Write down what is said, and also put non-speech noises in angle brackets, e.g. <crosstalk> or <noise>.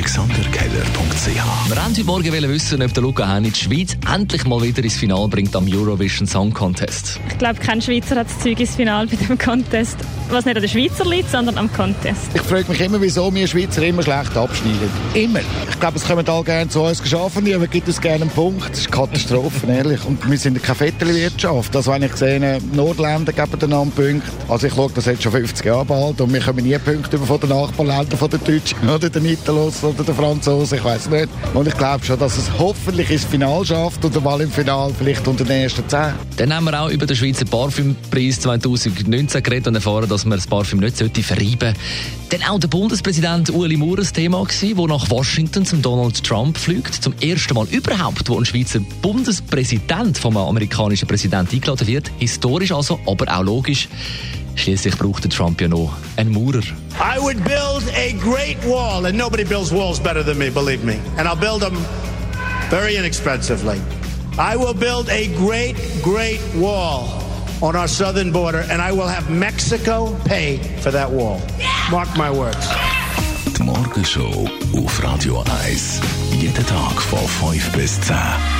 AlexanderKeller.ch Wir haben heute Morgen wissen, ob der Luca Hänni die Schweiz endlich mal wieder ins Finale bringt am Eurovision Song Contest. Ich glaube, kein Schweizer hat das Zeug ins Finale bei dem Contest. Was nicht an den Schweizer liegt, sondern am Contest. Ich frage mich immer, wieso wir Schweizer immer schlecht abschneiden. Immer. Ich glaube, es kommen alle gerne zu uns geschaffen, aber gibt uns gerne einen Punkt. Das ist Katastrophe, <laughs> ehrlich. Und wir sind keine Vetterli-Wirtschaft. Das, wenn ich sehe, Nordländer geben einander Punkte. Also ich schaue das jetzt schon 50 Jahre bald und wir kommen nie Punkte über von den Nachbarländern, von den Deutschen <laughs> oder den Italos oder den Franzosen, ich weiß nicht. Und ich glaube schon, dass es hoffentlich ins Finale schafft oder mal im Finale vielleicht unter den ersten 10. Dann haben wir auch über den Schweizer Parfümpreis 2019 geredet und erfahren, dass man das Parfüm nicht sollte verreiben Dann auch der Bundespräsident Ueli Maurer ein Thema der nach Washington zum Donald Trump fliegt. Zum ersten Mal überhaupt, wo ein Schweizer Bundespräsident vom amerikanischen Präsidenten eingeladen wird. Historisch also, aber auch logisch. Schließlich braucht der Trump ja noch einen Maurer. I would build a great wall, and nobody builds walls better than me, believe me. And I'll build them very inexpensively. I will build a great, great wall on our southern border, and I will have Mexico pay for that wall. Mark my words. Die Morgenshow auf Radio 1. Jeden Tag von 5 bis 10.